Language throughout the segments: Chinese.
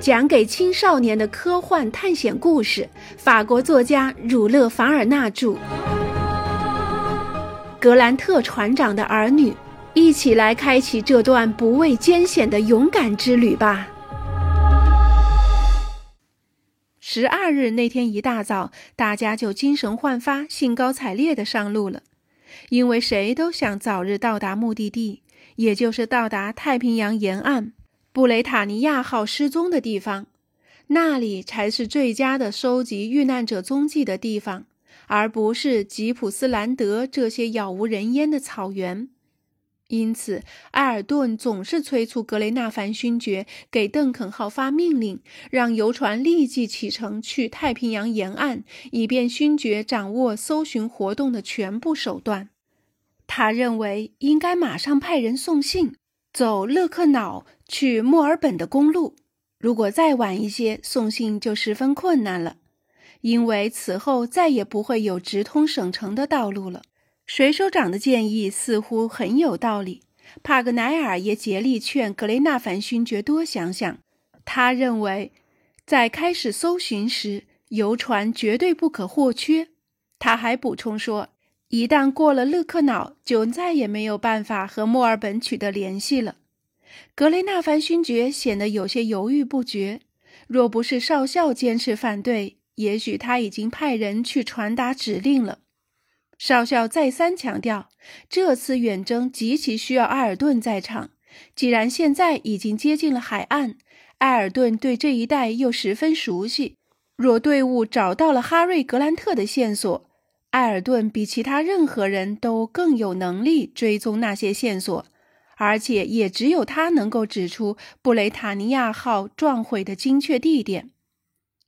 讲给青少年的科幻探险故事，法国作家儒勒·凡尔纳著。格兰特船长的儿女，一起来开启这段不畏艰险的勇敢之旅吧。十二日那天一大早，大家就精神焕发、兴高采烈地上路了，因为谁都想早日到达目的地，也就是到达太平洋沿岸。布雷塔尼亚号失踪的地方，那里才是最佳的收集遇难者踪迹的地方，而不是吉普斯兰德这些杳无人烟的草原。因此，埃尔顿总是催促格雷纳凡勋爵给邓肯号发命令，让游船立即启程去太平洋沿岸，以便勋爵掌握搜寻活动的全部手段。他认为应该马上派人送信。走勒克瑙去墨尔本的公路，如果再晚一些，送信就十分困难了，因为此后再也不会有直通省城的道路了。水手长的建议似乎很有道理，帕格奈尔也竭力劝格雷纳凡勋爵多想想。他认为，在开始搜寻时，游船绝对不可或缺。他还补充说。一旦过了勒克瑙，就再也没有办法和墨尔本取得联系了。格雷纳凡勋爵显得有些犹豫不决。若不是少校坚持反对，也许他已经派人去传达指令了。少校再三强调，这次远征极其需要埃尔顿在场。既然现在已经接近了海岸，埃尔顿对这一带又十分熟悉，若队伍找到了哈瑞·格兰特的线索，埃尔顿比其他任何人都更有能力追踪那些线索，而且也只有他能够指出布雷塔尼亚号撞毁的精确地点。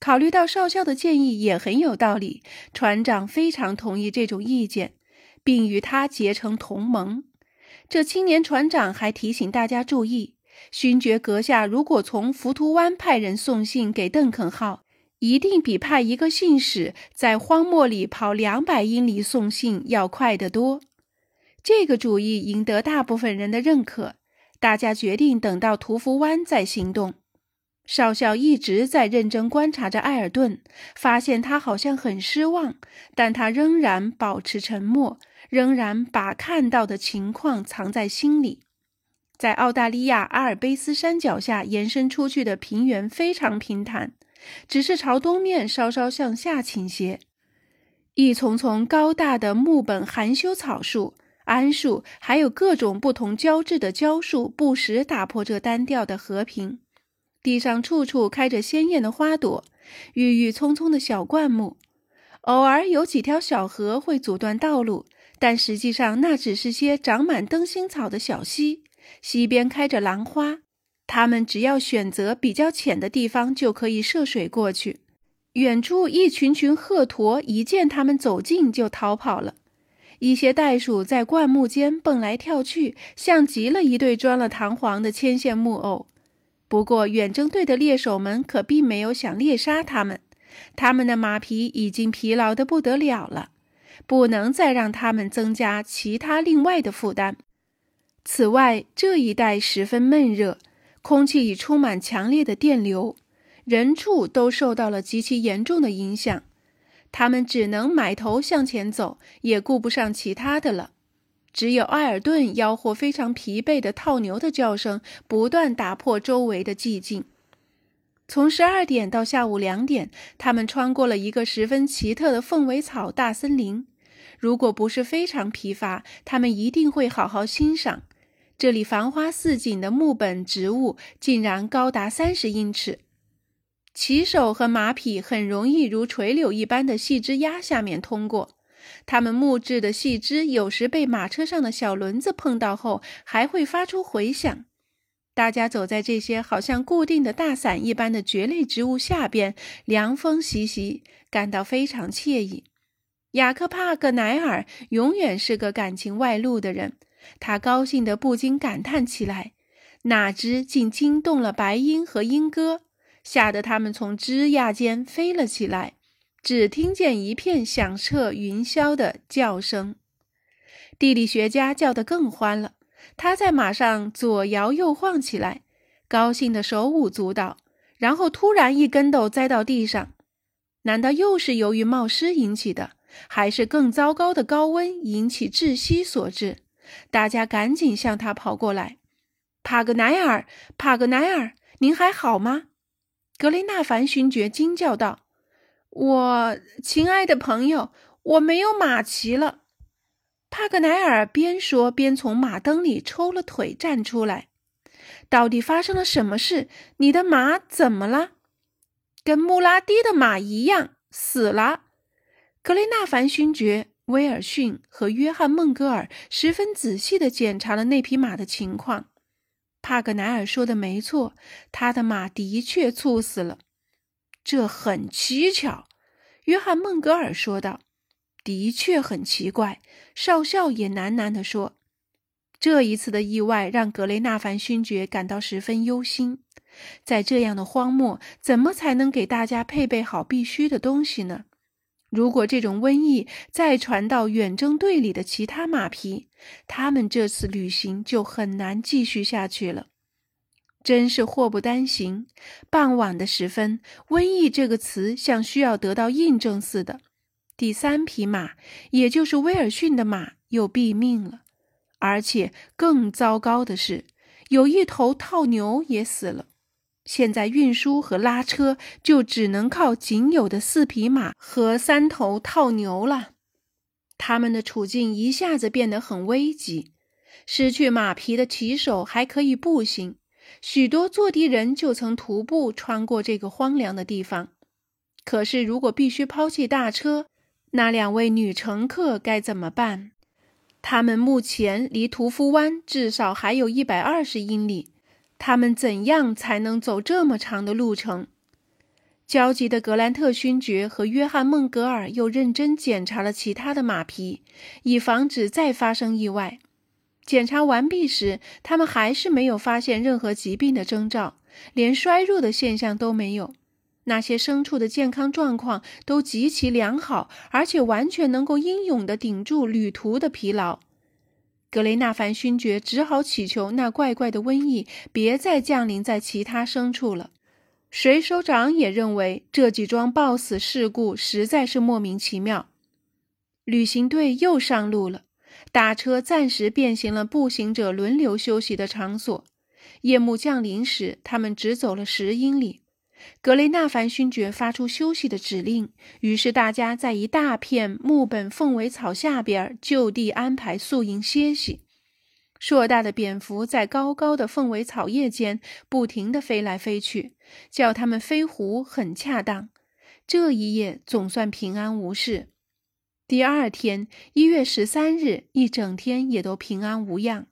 考虑到少校的建议也很有道理，船长非常同意这种意见，并与他结成同盟。这青年船长还提醒大家注意：勋爵阁下如果从浮屠湾派人送信给邓肯号。一定比派一个信使在荒漠里跑两百英里送信要快得多。这个主意赢得大部分人的认可，大家决定等到屠夫湾再行动。少校一直在认真观察着艾尔顿，发现他好像很失望，但他仍然保持沉默，仍然把看到的情况藏在心里。在澳大利亚阿尔卑斯山脚下延伸出去的平原非常平坦。只是朝东面稍稍向下倾斜，一丛丛高大的木本含羞草树、桉树，还有各种不同胶质的蕉树，不时打破这单调的和平。地上处处开着鲜艳的花朵，郁郁葱葱的小灌木，偶尔有几条小河会阻断道路，但实际上那只是些长满灯芯草的小溪，溪边开着兰花。他们只要选择比较浅的地方，就可以涉水过去。远处一群群鹤鸵一见他们走近就逃跑了。一些袋鼠在灌木间蹦来跳去，像极了一对装了弹簧的牵线木偶。不过，远征队的猎手们可并没有想猎杀他们。他们的马匹已经疲劳得不得了了，不能再让他们增加其他另外的负担。此外，这一带十分闷热。空气已充满强烈的电流，人畜都受到了极其严重的影响。他们只能埋头向前走，也顾不上其他的了。只有埃尔顿吆喝非常疲惫的套牛的叫声不断打破周围的寂静。从十二点到下午两点，他们穿过了一个十分奇特的凤尾草大森林。如果不是非常疲乏，他们一定会好好欣赏。这里繁花似锦的木本植物竟然高达三十英尺，骑手和马匹很容易如垂柳一般的细枝桠下面通过。它们木质的细枝有时被马车上的小轮子碰到后，还会发出回响。大家走在这些好像固定的大伞一般的蕨类植物下边，凉风习习，感到非常惬意。雅克帕格奈尔永远是个感情外露的人。他高兴得不禁感叹起来，哪知竟惊动了白鹰和鹰哥，吓得他们从枝桠间飞了起来，只听见一片响彻云霄的叫声。地理学家叫得更欢了，他在马上左摇右晃起来，高兴得手舞足蹈，然后突然一跟斗栽到地上。难道又是由于冒失引起的，还是更糟糕的高温引起窒息所致？大家赶紧向他跑过来。帕格奈尔，帕格奈尔，您还好吗？格雷纳凡勋爵惊叫道：“我亲爱的朋友，我没有马骑了。”帕格奈尔边说边从马灯里抽了腿站出来。到底发生了什么事？你的马怎么了？跟穆拉蒂的马一样死了。格雷纳凡勋爵、威尔逊和约翰孟格尔十分仔细地检查了那匹马的情况。帕格奈尔说的没错，他的马的确猝死了。这很蹊跷，约翰孟格尔说道。的确很奇怪，少校也喃喃地说：“这一次的意外让格雷纳凡勋爵感到十分忧心。在这样的荒漠，怎么才能给大家配备好必须的东西呢？如果这种瘟疫再传到远征队里的其他马匹，他们这次旅行就很难继续下去了。真是祸不单行。傍晚的时分，瘟疫这个词像需要得到印证似的。”第三匹马，也就是威尔逊的马，又毙命了。而且更糟糕的是，有一头套牛也死了。现在运输和拉车就只能靠仅有的四匹马和三头套牛了。他们的处境一下子变得很危急。失去马匹的骑手还可以步行，许多坐地人就曾徒步穿过这个荒凉的地方。可是，如果必须抛弃大车，那两位女乘客该怎么办？他们目前离屠夫湾至少还有一百二十英里。他们怎样才能走这么长的路程？焦急的格兰特勋爵和约翰孟格尔又认真检查了其他的马匹，以防止再发生意外。检查完毕时，他们还是没有发现任何疾病的征兆，连衰弱的现象都没有。那些牲畜的健康状况都极其良好，而且完全能够英勇地顶住旅途的疲劳。格雷纳凡勋爵只好祈求那怪怪的瘟疫别再降临在其他牲畜了。水手长也认为这几桩暴死事故实在是莫名其妙。旅行队又上路了，打车暂时变形了步行者轮流休息的场所。夜幕降临时，他们只走了十英里。格雷纳凡勋爵发出休息的指令，于是大家在一大片木本凤尾草下边就地安排宿营歇息。硕大的蝙蝠在高高的凤尾草叶间不停地飞来飞去，叫它们飞狐很恰当。这一夜总算平安无事。第二天，一月十三日，一整天也都平安无恙。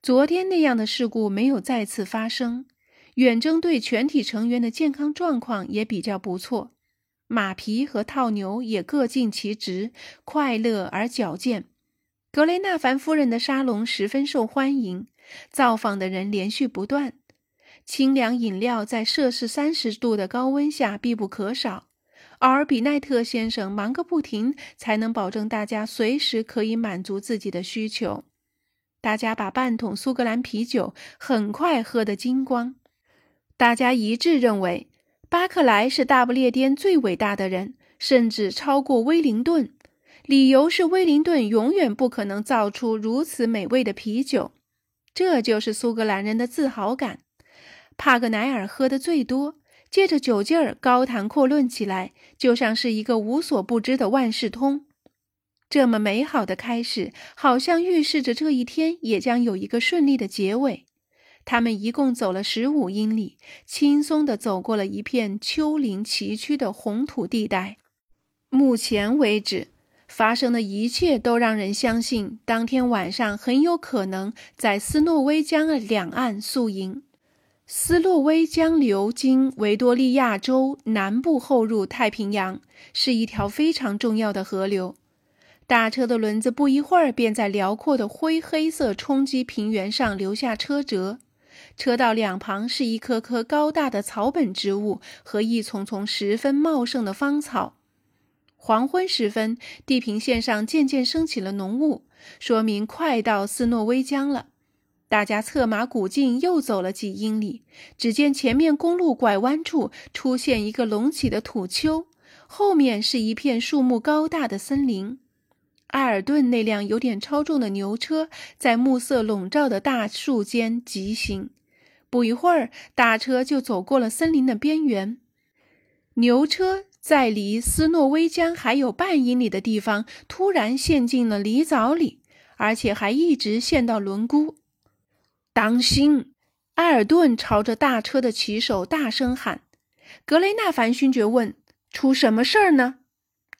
昨天那样的事故没有再次发生。远征队全体成员的健康状况也比较不错，马匹和套牛也各尽其职，快乐而矫健。格雷纳凡夫人的沙龙十分受欢迎，造访的人连续不断。清凉饮料在摄氏三十度的高温下必不可少。奥尔比奈特先生忙个不停，才能保证大家随时可以满足自己的需求。大家把半桶苏格兰啤酒很快喝得精光。大家一致认为，巴克莱是大不列颠最伟大的人，甚至超过威灵顿。理由是威灵顿永远不可能造出如此美味的啤酒。这就是苏格兰人的自豪感。帕格奈尔喝的最多，借着酒劲儿高谈阔论起来，就像是一个无所不知的万事通。这么美好的开始，好像预示着这一天也将有一个顺利的结尾。他们一共走了十五英里，轻松地走过了一片丘陵崎岖的红土地带。目前为止，发生的一切都让人相信，当天晚上很有可能在斯诺威江的两岸宿营。斯洛威江流经维多利亚州南部后入太平洋，是一条非常重要的河流。大车的轮子不一会儿便在辽阔的灰黑色冲积平原上留下车辙。车道两旁是一棵棵高大的草本植物和一丛丛十分茂盛的芳草。黄昏时分，地平线上渐渐升起了浓雾，说明快到斯诺威江了。大家策马鼓劲，又走了几英里，只见前面公路拐弯处出现一个隆起的土丘，后面是一片树木高大的森林。埃尔顿那辆有点超重的牛车在暮色笼罩的大树间疾行，不一会儿，大车就走过了森林的边缘。牛车在离斯诺威江还有半英里的地方，突然陷进了泥沼里，而且还一直陷到轮毂。当心！埃尔顿朝着大车的骑手大声喊。格雷纳凡勋爵问：“出什么事儿呢？”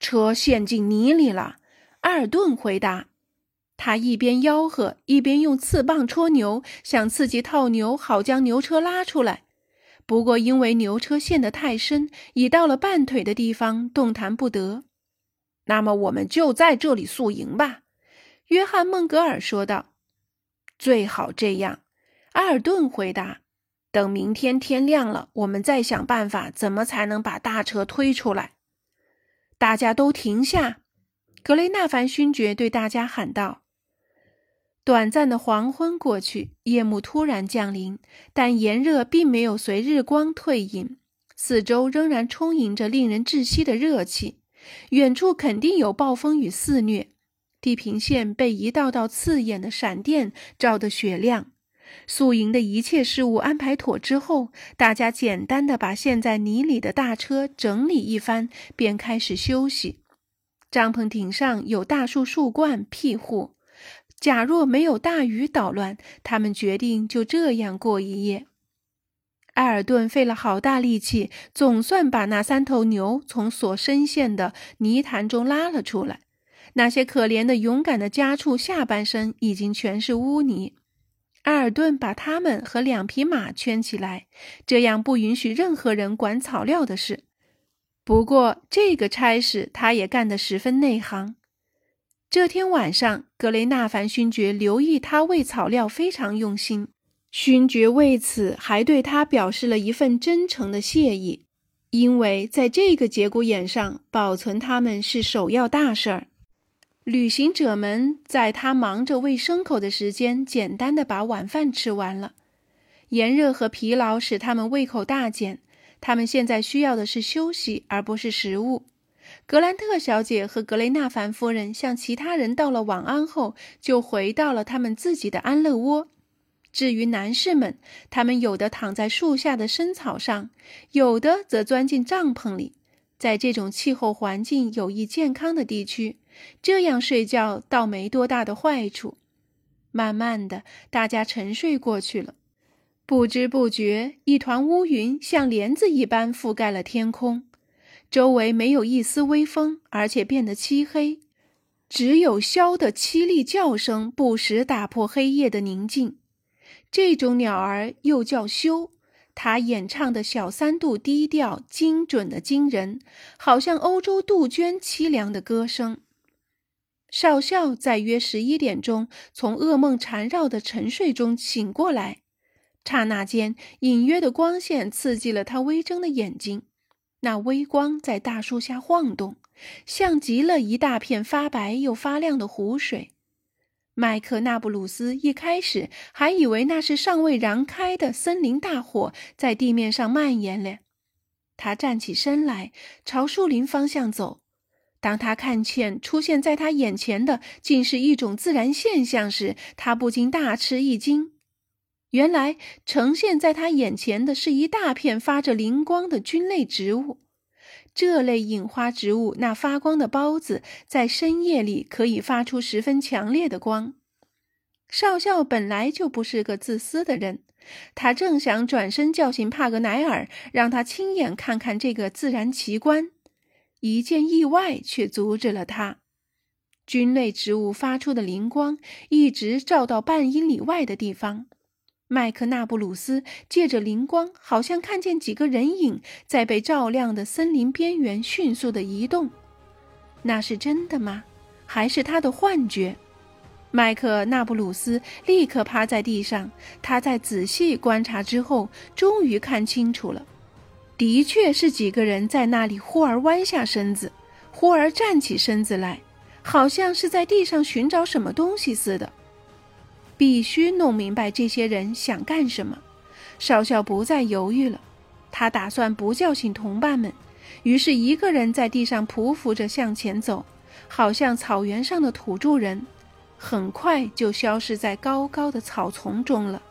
车陷进泥里了。埃尔顿回答。他一边吆喝，一边用刺棒戳牛，想刺激套牛，好将牛车拉出来。不过因为牛车陷得太深，已到了半腿的地方，动弹不得。那么我们就在这里宿营吧，约翰·孟格尔说道。最好这样。阿尔顿回答：“等明天天亮了，我们再想办法，怎么才能把大车推出来？”大家都停下！格雷纳凡勋爵对大家喊道。短暂的黄昏过去，夜幕突然降临，但炎热并没有随日光退隐，四周仍然充盈着令人窒息的热气。远处肯定有暴风雨肆虐，地平线被一道道刺眼的闪电照得雪亮。宿营的一切事务安排妥之后，大家简单的把陷在泥里的大车整理一番，便开始休息。帐篷顶上有大树树冠庇护，假若没有大雨捣乱，他们决定就这样过一夜。埃尔顿费了好大力气，总算把那三头牛从所深陷的泥潭中拉了出来。那些可怜的、勇敢的家畜下半身已经全是污泥。埃尔顿把他们和两匹马圈起来，这样不允许任何人管草料的事。不过，这个差事他也干得十分内行。这天晚上，格雷纳凡勋爵留意他喂草料非常用心，勋爵为此还对他表示了一份真诚的谢意，因为在这个节骨眼上，保存它们是首要大事儿。旅行者们在他忙着喂牲口的时间，简单的把晚饭吃完了。炎热和疲劳使他们胃口大减，他们现在需要的是休息，而不是食物。格兰特小姐和格雷纳凡夫人向其他人道了晚安后，就回到了他们自己的安乐窝。至于男士们，他们有的躺在树下的深草上，有的则钻进帐篷里。在这种气候环境有益健康的地区。这样睡觉倒没多大的坏处。慢慢的，大家沉睡过去了。不知不觉，一团乌云像帘子一般覆盖了天空，周围没有一丝微风，而且变得漆黑，只有枭的凄厉叫声不时打破黑夜的宁静。这种鸟儿又叫修，它演唱的小三度低调、精准的惊人，好像欧洲杜鹃凄凉的歌声。少校在约十一点钟从噩梦缠绕的沉睡中醒过来，刹那间，隐约的光线刺激了他微睁的眼睛。那微光在大树下晃动，像极了一大片发白又发亮的湖水。麦克纳布鲁斯一开始还以为那是尚未燃开的森林大火在地面上蔓延了。他站起身来，朝树林方向走。当他看见出现在他眼前的竟是一种自然现象时，他不禁大吃一惊。原来呈现在他眼前的是一大片发着灵光的菌类植物。这类隐花植物那发光的孢子，在深夜里可以发出十分强烈的光。少校本来就不是个自私的人，他正想转身叫醒帕格奈尔，让他亲眼看看这个自然奇观。一件意外却阻止了他。菌类植物发出的灵光一直照到半英里外的地方。麦克纳布鲁斯借着灵光，好像看见几个人影在被照亮的森林边缘迅速的移动。那是真的吗？还是他的幻觉？麦克纳布鲁斯立刻趴在地上。他在仔细观察之后，终于看清楚了。的确是几个人在那里，忽而弯下身子，忽而站起身子来，好像是在地上寻找什么东西似的。必须弄明白这些人想干什么。少校不再犹豫了，他打算不叫醒同伴们，于是一个人在地上匍匐着向前走，好像草原上的土著人，很快就消失在高高的草丛中了。